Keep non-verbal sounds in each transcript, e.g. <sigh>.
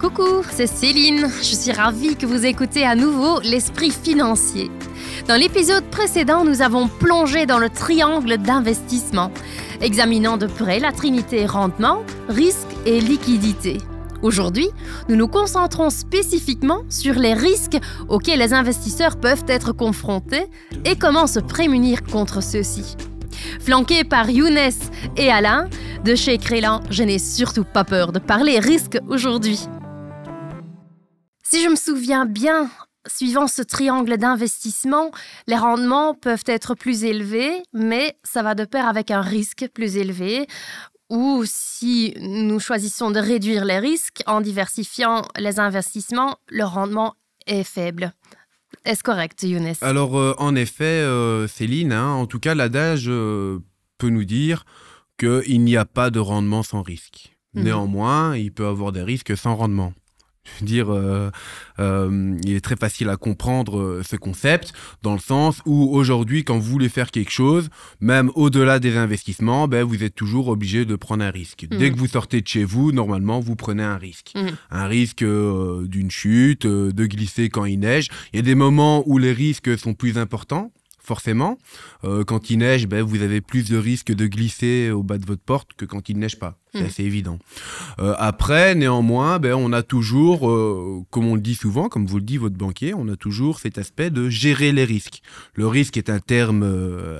Coucou, c'est Céline. Je suis ravie que vous écoutez à nouveau l'esprit financier. Dans l'épisode précédent, nous avons plongé dans le triangle d'investissement, examinant de près la trinité rendement, risque et liquidité. Aujourd'hui, nous nous concentrons spécifiquement sur les risques auxquels les investisseurs peuvent être confrontés et comment se prémunir contre ceux-ci. Flanqué par Younes et Alain, de chez Crélan, je n'ai surtout pas peur de parler risques aujourd'hui. Si je me souviens bien, suivant ce triangle d'investissement, les rendements peuvent être plus élevés, mais ça va de pair avec un risque plus élevé. Ou si nous choisissons de réduire les risques en diversifiant les investissements, le rendement est faible. Est-ce correct, Younes? Alors, euh, en effet, euh, Céline, hein, en tout cas, l'adage euh, peut nous dire qu'il n'y a pas de rendement sans risque. Mhm. Néanmoins, il peut avoir des risques sans rendement. Je veux dire, euh, euh, il est très facile à comprendre euh, ce concept, dans le sens où aujourd'hui, quand vous voulez faire quelque chose, même au-delà des investissements, ben, vous êtes toujours obligé de prendre un risque. Dès Mhm. que vous sortez de chez vous, normalement, vous prenez un risque. Mhm. Un risque euh, d'une chute, de glisser quand il neige. Il y a des moments où les risques sont plus importants. Forcément, Euh, quand il neige, ben, vous avez plus de risques de glisser au bas de votre porte que quand il ne neige pas. C'est Mhm. assez évident. Euh, après, néanmoins, ben, on a toujours, euh, comme on le dit souvent, comme vous le dit votre banquier, on a toujours cet aspect de gérer les risques. Le risque est un terme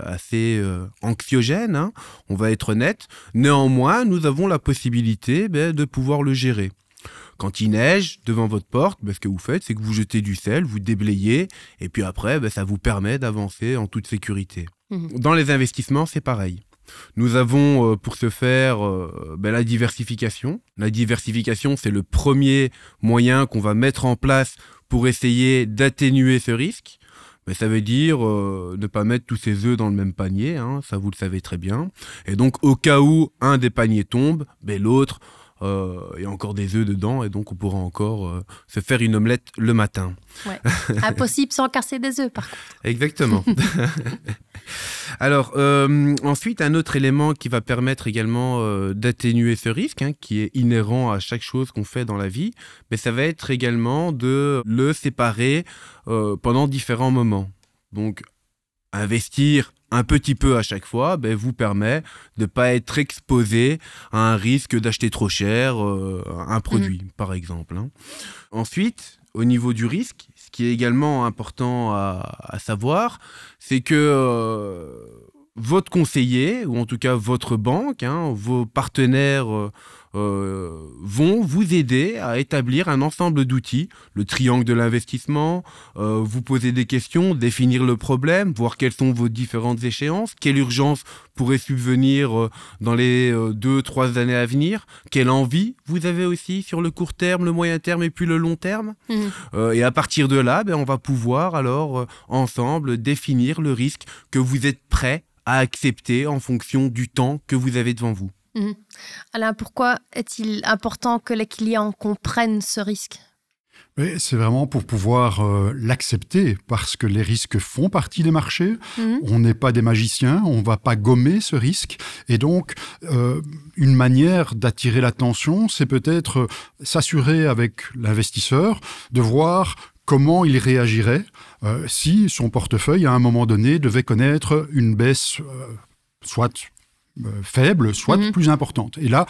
assez anxiogène, hein, on va être honnête. Néanmoins, nous avons la possibilité ben, de pouvoir le gérer. Quand il neige devant votre porte, ben, ce que vous faites, c'est que vous jetez du sel, vous déblayez, et puis après, ben, ça vous permet d'avancer en toute sécurité. Mhm. Dans les investissements, c'est pareil. Nous avons euh, pour ce faire euh, ben, la diversification. La diversification, c'est le premier moyen qu'on va mettre en place pour essayer d'atténuer ce risque. Mais ça veut dire euh, ne pas mettre tous ses œufs dans le même panier, hein, ça vous le savez très bien. Et donc au cas où un des paniers tombe, ben, l'autre, euh, il y a encore des œufs dedans et donc on pourra encore euh, se faire une omelette le matin. Impossible sans casser des œufs, par contre. <laughs> Exactement. <laughs> Alors, euh, ensuite, un autre élément qui va permettre également euh, d'atténuer ce risque, hein, qui est inhérent à chaque chose qu'on fait dans la vie, mais ça va être également de le séparer pendant différents moments. Donc, investir un petit peu à chaque fois ben, vous permet de ne pas être exposé à un risque d'acheter trop cher euh, un produit, par exemple. hein. Ensuite, au niveau du risque, ce qui est également important à, à savoir, c'est que euh, votre conseiller, ou en tout cas votre banque, hein, vos partenaires euh, euh, vont vous aider à établir un ensemble d'outils, le triangle de l'investissement, euh, vous poser des questions, définir le problème, voir quelles sont vos différentes échéances, quelle urgence pourrait subvenir euh, dans les deux, trois années à venir, quelle envie vous avez aussi sur le court terme, le moyen terme et puis le long terme. Euh, et à partir de là, ben, on va pouvoir alors ensemble définir le risque que vous êtes prêt à accepter en fonction du temps que vous avez devant vous. Alain, pourquoi est-il important que les clients comprennent ce risque? C'est vraiment pour pouvoir euh, l'accepter, parce que les risques font partie des marchés. Mhm. On n'est pas des magiciens, on ne va pas gommer ce risque. Et donc, euh, une manière d'attirer l'attention, c'est peut-être euh, s'assurer avec l'investisseur de voir comment il réagirait si son portefeuille, à un moment donné, devait connaître une baisse soit faible, soit Mhm. plus importante. Et là,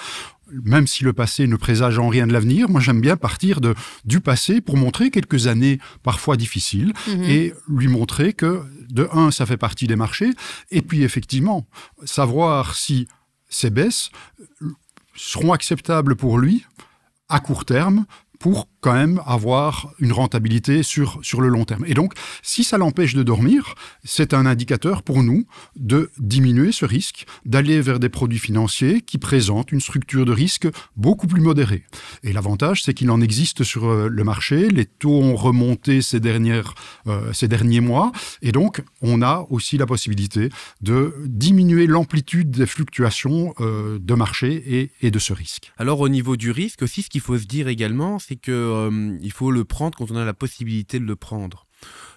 même si le passé ne présage en rien de l'avenir, moi j'aime bien partir de, du passé pour montrer quelques années parfois difficiles Mhm. et lui montrer que, de un, ça fait partie des marchés, et puis effectivement, savoir si ces baisses euh, seront acceptables pour lui à court terme pour quand même avoir une rentabilité sur, sur le long terme. Et donc, si ça l'empêche de dormir, c'est un indicateur pour nous de diminuer ce risque, d'aller vers des produits financiers qui présentent une structure de risque beaucoup plus modérée. Et l'avantage, c'est qu'il en existe sur euh, le marché, les taux ont remonté ces, dernières, euh, ces derniers mois, et donc on a aussi la possibilité de diminuer l'amplitude des fluctuations euh, de marché et, et de ce risque. Alors au niveau du risque aussi, ce qu'il faut se dire également, c'est que euh, faut le prendre quand on a la possibilité de le prendre.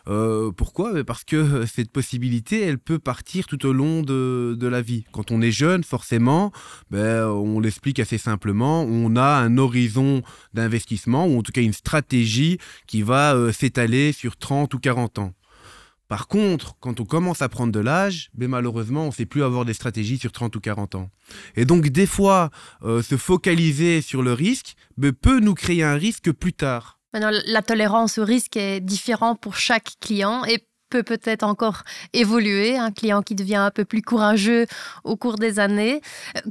Euh, pourquoi? Parce que <laughs> cette possibilité, elle peut partir tout au long de, la vie. Quand on est jeune, forcément, ben, on l'explique assez simplement, on a un horizon d'investissement, ou en tout cas une stratégie qui va euh, s'étaler sur 30 ou 40 ans. Par contre, quand on commence à prendre de l'âge, ben malheureusement, on ne sait plus avoir des stratégies sur 30 ou 40 ans. Et donc, des fois, euh, se focaliser sur le risque ben, peut nous créer un risque plus tard. La tolérance au risque est différente pour chaque client et peut peut-être encore évoluer, un client qui devient un peu plus courageux au cours des années.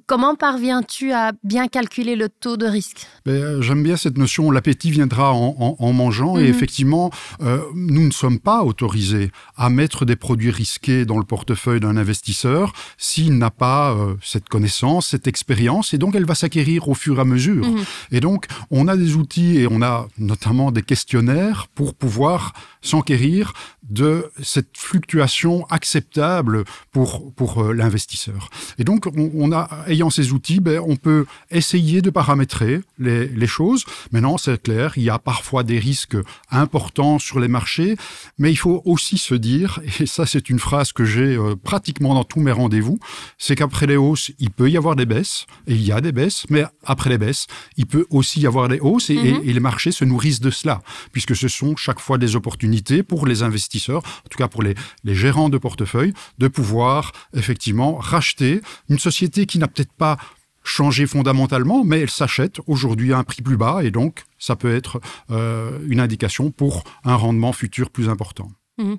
Comment parviens-tu à bien calculer le taux de risque? Ben, euh, J'aime bien cette notion, l'appétit viendra en, mangeant, et mhm. effectivement, euh, nous ne sommes pas autorisés à mettre des produits risqués dans le portefeuille d'un investisseur s'il n'a pas euh, cette connaissance, cette expérience, et donc elle va s'acquérir au fur et à mesure. Mhm. Et donc, on a des outils et on a notamment des questionnaires pour pouvoir s'enquérir de cette fluctuation acceptable pour, pour euh, l'investisseur. Et donc, on, a, ayant ces outils, ben, on peut essayer de paramétrer les, les choses. Maintenant, c'est clair, il y a parfois des risques importants sur les marchés, mais il faut aussi se dire, et ça c'est une phrase que j'ai euh, pratiquement dans tous mes rendez-vous, c'est qu'après les hausses, il peut y avoir des baisses, et il y a des baisses, mais après les baisses, il peut aussi y avoir des hausses, et, et mm-hmm. les marchés se nourrissent de cela, puisque ce sont chaque fois des opportunités pour les investisseurs, en tout cas pour les, gérants de portefeuille, de pouvoir effectivement racheter une société qui n'a peut-être pas changé fondamentalement, mais elle s'achète aujourd'hui à un prix plus bas et donc ça peut être euh, une indication pour un rendement futur plus important. Mmh.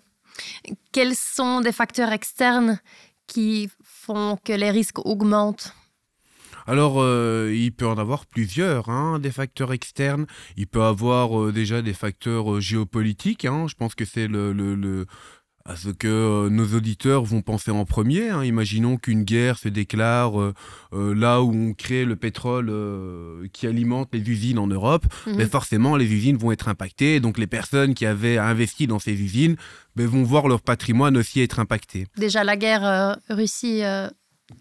Quels sont des facteurs externes qui font que les risques augmentent? Alors, euh, il peut en avoir plusieurs, hein, des facteurs externes. Il peut avoir euh, déjà des facteurs géopolitiques. Hein. Je pense que c'est le, le, à ce que euh, nos auditeurs vont penser en premier. Hein. Imaginons qu'une guerre se déclare euh, euh, là où on crée le pétrole qui alimente les usines en Europe. Mhm. Mais forcément, les usines vont être impactées. Donc les personnes qui avaient investi dans ces usines ben, vont voir leur patrimoine aussi être impacté. Déjà, la guerre Russie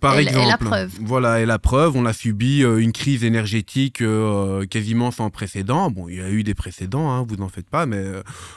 par exemple, la preuve. Voilà, et la preuve, on a subi euh, une crise énergétique euh, quasiment sans précédent. Bon, il y a eu des précédents, hein, vous n'en faites pas, mais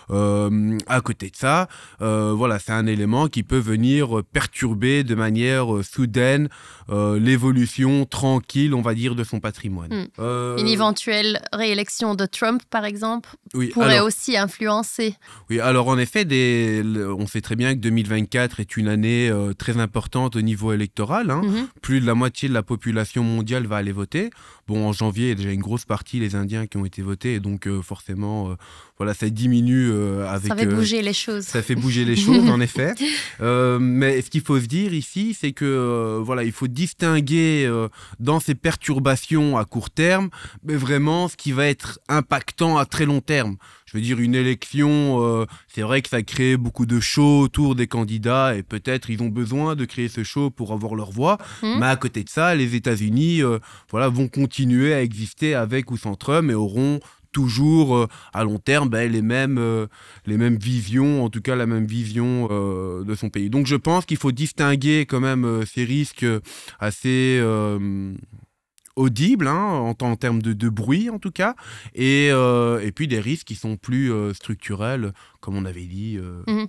euh, à côté de ça, voilà, c'est un élément qui peut venir perturber de manière soudaine l'évolution tranquille, on va dire, de son patrimoine. Hmm. Une éventuelle réélection de Trump, par exemple, pourrait aussi influencer. Oui, alors en effet, des, on sait très bien que 2024 est une année très importante au niveau électoral. Hein. Mhm. Plus de la moitié de la population mondiale va aller voter. Bon, en janvier, il y a déjà une grosse partie les Indiens qui ont été votés, et donc euh, forcément, euh, voilà, ça diminue euh, avec. Ça fait bouger les choses. Ça fait bouger les choses, en effet. <laughs> mais ce qu'il faut se dire ici, c'est que voilà, il faut distinguer dans ces perturbations à court terme, mais vraiment ce qui va être impactant à très long terme. Je veux dire, une élection, c'est vrai que ça crée beaucoup de show autour des candidats et peut-être ils ont besoin de créer ce show pour avoir leur voix. Mmh. Mais à côté de ça, les États-Unis, voilà, vont continuer à exister avec ou sans Trump et auront toujours euh, à long terme ben, les, mêmes, euh, les mêmes visions, en tout cas la même vision euh, de son pays. Donc je pense qu'il faut distinguer quand même ces risques assez audibles hein, en, termes de, bruit en tout cas, et, et puis des risques qui sont plus structurels, comme on avait dit. Mmh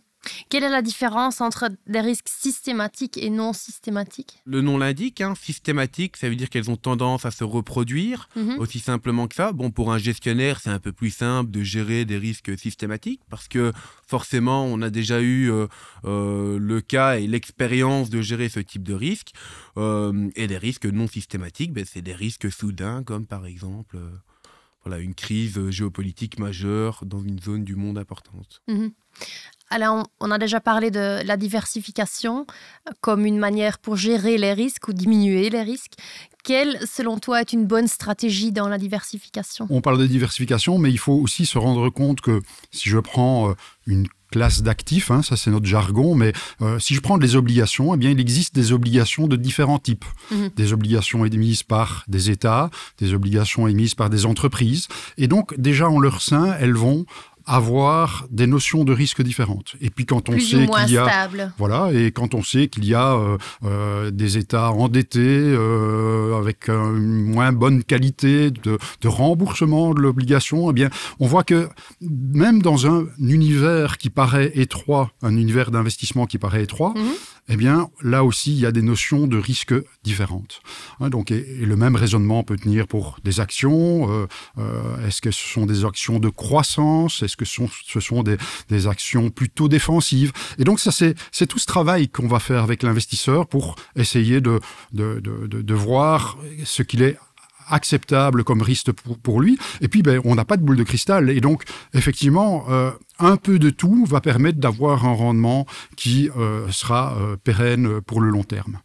quelle est la différence entre des risques systématiques et non systématiques? Le nom l'indique, hein, systématique, ça veut dire qu'elles ont tendance à se reproduire, mhm. aussi simplement que ça. Bon, pour un gestionnaire, c'est un peu plus simple de gérer des risques systématiques, parce que forcément, on a déjà eu euh, euh, le cas et l'expérience de gérer ce type de risque. Euh, et des risques non systématiques, ben, c'est des risques soudains, comme par exemple... voilà, une crise géopolitique majeure dans une zone du monde importante. Mhm. Alors, on a déjà parlé de la diversification comme une manière pour gérer les risques ou diminuer les risques. Quelle, selon toi, est une bonne stratégie dans la diversification? On parle de diversification, mais il faut aussi se rendre compte que si je prends euh, une classe d'actifs, hein, ça c'est notre jargon, mais euh, si je prends des obligations, eh bien il existe des obligations de différents types. Mhm. Des obligations émises par des États, des obligations émises par des entreprises, et donc déjà en leur sein, elles vont avoir des notions de risque différentes. Et puis quand on Plus sait qu'il y a stable. voilà, et quand on sait qu'il y a euh, euh, des États endettés euh, avec une moins bonne qualité de, de remboursement de l'obligation, eh bien, on voit que même dans un univers qui paraît étroit, un univers d'investissement qui paraît étroit, Mhm. Eh bien, là aussi, il y a des notions de risque différentes. Hein, donc, et, le même raisonnement peut tenir pour des actions. euh, euh, Est-ce que ce sont des actions de croissance? Est-ce que ce sont, des, actions plutôt défensives? Et donc, ça, c'est tout ce travail qu'on va faire avec l'investisseur pour essayer de voir ce qu'il est acceptable comme risque pour, pour lui. Et puis, ben, on n'a pas de boule de cristal. Et donc, effectivement, euh, un peu de tout va permettre d'avoir un rendement qui euh, sera euh, pérenne pour le long terme.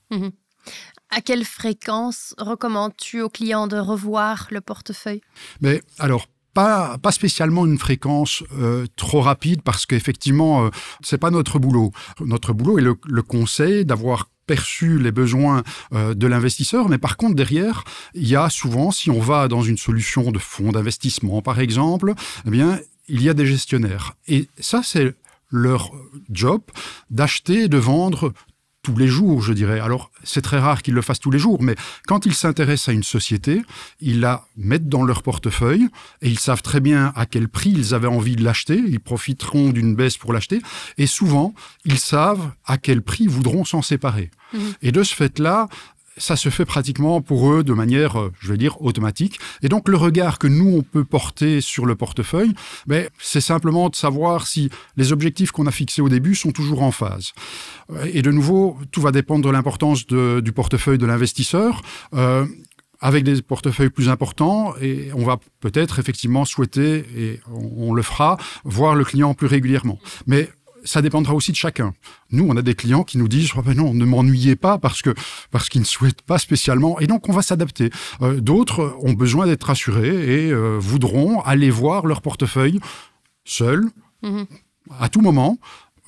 À quelle fréquence recommandes-tu aux clients de revoir le portefeuille? Mais alors, pas, pas spécialement une fréquence euh, trop rapide parce qu'effectivement, euh, c'est pas notre boulot. Notre boulot est le, le conseil d'avoir perçu les besoins euh, de l'investisseur, mais par contre derrière, il y a souvent, si on va dans une solution de fonds d'investissement par exemple, eh bien, il y a des gestionnaires. Et ça, c'est leur job d'acheter et de vendre tous les jours, je dirais. Alors, c'est très rare qu'ils le fassent tous les jours, mais quand ils s'intéressent à une société, ils la mettent dans leur portefeuille et ils savent très bien à quel prix ils avaient envie de l'acheter. Ils profiteront d'une baisse pour l'acheter. Et souvent, ils savent à quel prix ils voudront s'en séparer. Mhm. Et de ce fait-là, ça se fait pratiquement pour eux de manière, euh, je vais dire, automatique. Et donc le regard que nous, on peut porter sur le portefeuille, ben, c'est simplement de savoir si les objectifs qu'on a fixés au début sont toujours en phase. Euh, Et de nouveau, tout va dépendre de l'importance du portefeuille de l'investisseur. Euh, avec des portefeuilles plus importants, on va peut-être effectivement souhaiter, et on, on le fera, voir le client plus régulièrement. Mais ça dépendra aussi de chacun. Nous, on a des clients qui nous disent oh ben non, ne m'ennuyez pas parce que parce qu'ils ne souhaitent pas spécialement, et donc on va s'adapter. Euh, D'autres ont besoin d'être rassurés et euh, voudront aller voir leur portefeuille seuls, Mhm. à tout moment.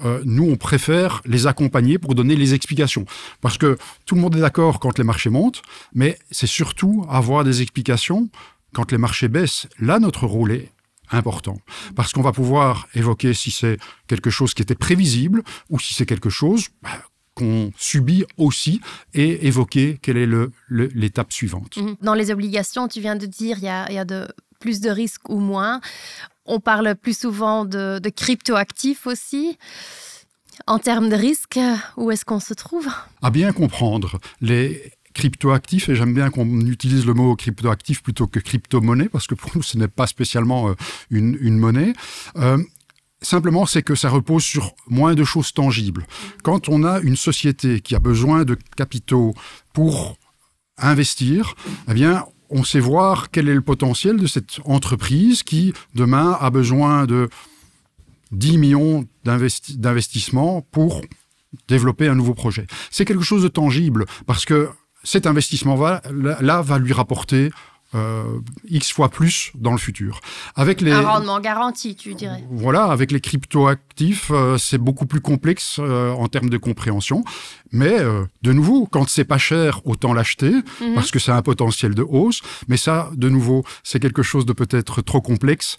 Euh, nous, on préfère les accompagner pour donner les explications. Parce que tout le monde est d'accord quand les marchés montent, mais c'est surtout avoir des explications quand les marchés baissent. Là, notre rôle est important. Parce qu'on va pouvoir évoquer si c'est quelque chose qui était prévisible ou si c'est quelque chose bah, qu'on subit aussi et évoquer quelle est l'étape suivante. Mhm. Dans les obligations, tu viens de dire il y a, y a de, plus de risques ou moins. On parle plus souvent de, de cryptoactifs aussi. En termes de risques, où est-ce qu'on se trouve? À bien comprendre les cryptoactifs, et j'aime bien qu'on utilise le mot cryptoactif plutôt que crypto-monnaie, parce que pour nous, ce n'est pas spécialement euh, une, une monnaie. Euh, Simplement, c'est que ça repose sur moins de choses tangibles. Quand on a une société qui a besoin de capitaux pour investir, eh bien, on sait voir quel est le potentiel de cette entreprise qui, demain, a besoin de 10 millions d'investi- d'investissements pour développer un nouveau projet. C'est quelque chose de tangible parce que cet investissement-là là, va lui rapporter euh, X fois plus dans le futur. Avec les, Un rendement garanti, tu dirais. voilà, avec les cryptoactifs, euh, c'est beaucoup plus complexe euh, en termes de compréhension. Mais de nouveau, quand c'est pas cher, autant l'acheter Mhm. parce que ça a un potentiel de hausse. Mais ça, de nouveau, c'est quelque chose de peut-être trop complexe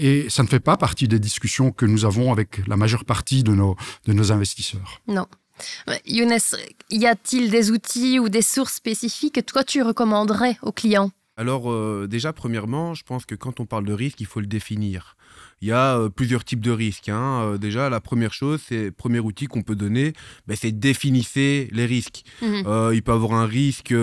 et ça ne fait pas partie des discussions que nous avons avec la majeure partie de nos, de nos investisseurs. Non. Younes, y a-t-il des outils ou des sources spécifiques que toi tu recommanderais aux clients? Alors euh, déjà, premièrement, je pense que quand on parle de risque, il faut le définir. Il y a euh, plusieurs types de risques. hein. Euh, déjà, la première chose, c'est le premier outil qu'on peut donner, ben, c'est définissez les risques. Mhm. Il peut avoir un risque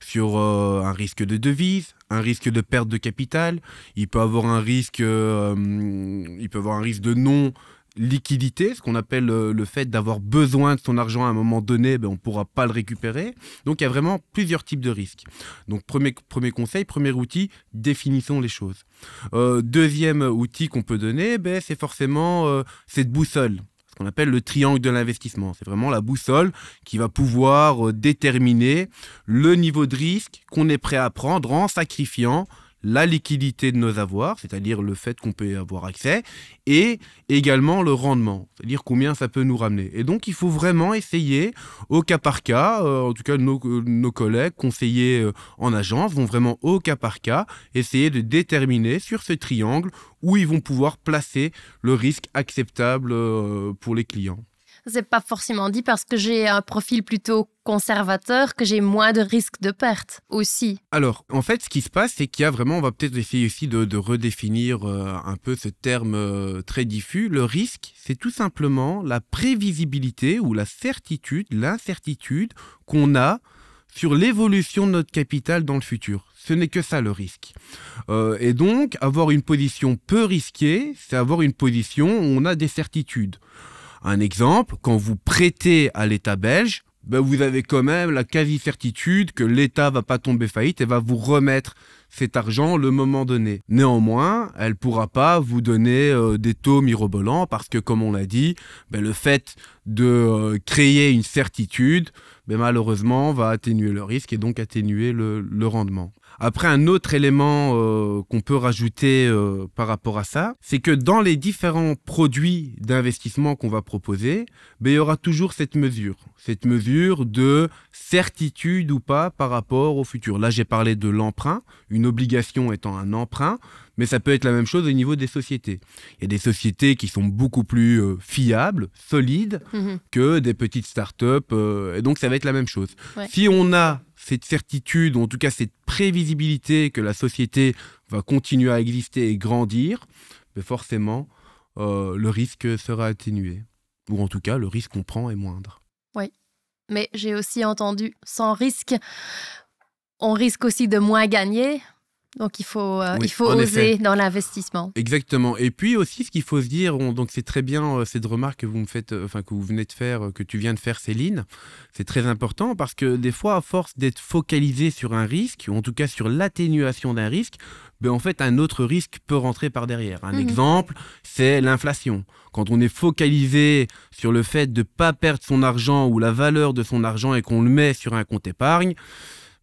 sur un risque de devise, un risque de perte de capital. Il peut avoir un risque, il peut avoir un risque de non liquidité, ce qu'on appelle euh, le fait d'avoir besoin de son argent à un moment donné, ben, on ne pourra pas le récupérer. Donc il y a vraiment plusieurs types de risques. Donc premier, premier conseil, premier outil, définissons les choses. Euh, deuxième outil qu'on peut donner, ben, c'est forcément euh, cette boussole ce qu'on appelle le triangle de l'investissement. C'est vraiment la boussole qui va pouvoir déterminer le niveau de risque qu'on est prêt à prendre en sacrifiant la liquidité de nos avoirs, c'est-à-dire le fait qu'on peut y avoir accès, et également le rendement, c'est-à-dire combien ça peut nous ramener. Et donc il faut vraiment essayer au cas par cas, euh, en tout cas nos, nos collègues conseillers euh, en agence vont vraiment au cas par cas essayer de déterminer sur ce triangle où ils vont pouvoir placer le risque acceptable euh, pour les clients. C'est pas forcément dit parce que j'ai un profil plutôt conservateur que j'ai moins de risques de perte aussi. Alors, en fait, ce qui se passe, c'est qu'il y a vraiment, on va peut-être essayer aussi de, redéfinir euh, un peu ce terme euh, très diffus. Le risque, c'est tout simplement la prévisibilité ou la certitude, l'incertitude qu'on a sur l'évolution de notre capital dans le futur. Ce n'est que ça le risque. Euh, et donc, avoir une position peu risquée, c'est avoir une position où on a des certitudes. Un exemple, quand vous prêtez à l'État belge, ben vous avez quand même la quasi-certitude que l'État va pas tomber faillite et va vous remettre cet argent le moment donné. Néanmoins, elle pourra pas vous donner euh, des taux mirobolants parce que, comme on l'a dit, ben le fait de euh, créer une certitude, ben malheureusement, va atténuer le risque et donc atténuer le rendement. Après, un autre élément euh, qu'on peut rajouter euh, par rapport à ça, c'est que dans les différents produits d'investissement qu'on va proposer, ben, il y aura toujours cette mesure, cette mesure de certitude ou pas par rapport au futur. Là, j'ai parlé de l'emprunt, une obligation étant un emprunt, mais ça peut être la même chose au niveau des sociétés. Il y a des sociétés qui sont beaucoup plus euh, fiables, solides, mhm. que des petites startups, et donc ça va être la même chose. Si on a cette certitude, ou en tout cas cette prévisibilité que la société va continuer à exister et grandir, mais forcément, euh, le risque sera atténué. Ou en tout cas, le risque qu'on prend est moindre. Oui, mais j'ai aussi entendu, sans risque, on risque aussi de moins gagner, donc il faut, euh, il faut oser dans l'investissement. Exactement. Et puis aussi, ce qu'il faut se dire, donc c'est très bien euh, cette remarque que vous me faites, euh, enfin que vous venez de faire, que tu viens de faire, Céline. C'est très important parce que des fois, à force d'être focalisé sur un risque, ou en tout cas sur l'atténuation d'un risque, ben en fait, un autre risque peut rentrer par derrière. Un mhm. exemple, c'est l'inflation. Quand on est focalisé sur le fait de ne pas perdre son argent ou la valeur de son argent et qu'on le met sur un compte épargne,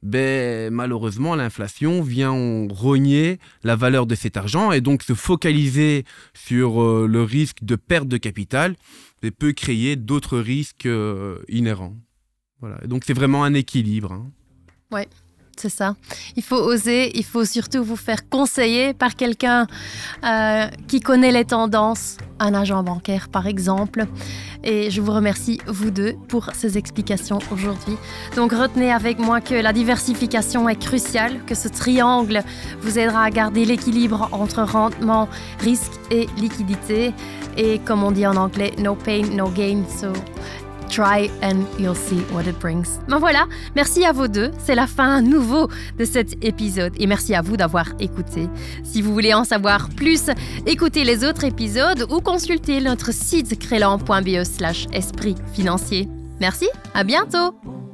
ben, malheureusement, l'inflation vient rogner la valeur de cet argent et donc se focaliser sur euh, le risque de perte de capital peut créer d'autres risques euh, inhérents. Voilà. donc c'est vraiment un équilibre. Hein. Ouais. C'est ça. Il faut oser, il faut surtout vous faire conseiller par quelqu'un euh, qui connaît les tendances, un agent bancaire par exemple. Et je vous remercie, vous deux, pour ces explications aujourd'hui. Donc retenez avec moi que la diversification est cruciale, que ce triangle vous aidera à garder l'équilibre entre rendement, risque et liquidité. Et comme on dit en anglais, no pain, no gain. So Try and you'll see what it brings. Ben voilà, merci à vous deux. C'est la fin à nouveau de cet épisode et merci à vous d'avoir écouté. Si vous voulez en savoir plus, écoutez les autres épisodes ou consultez notre site crélan.be slash esprit financier. Merci, à bientôt!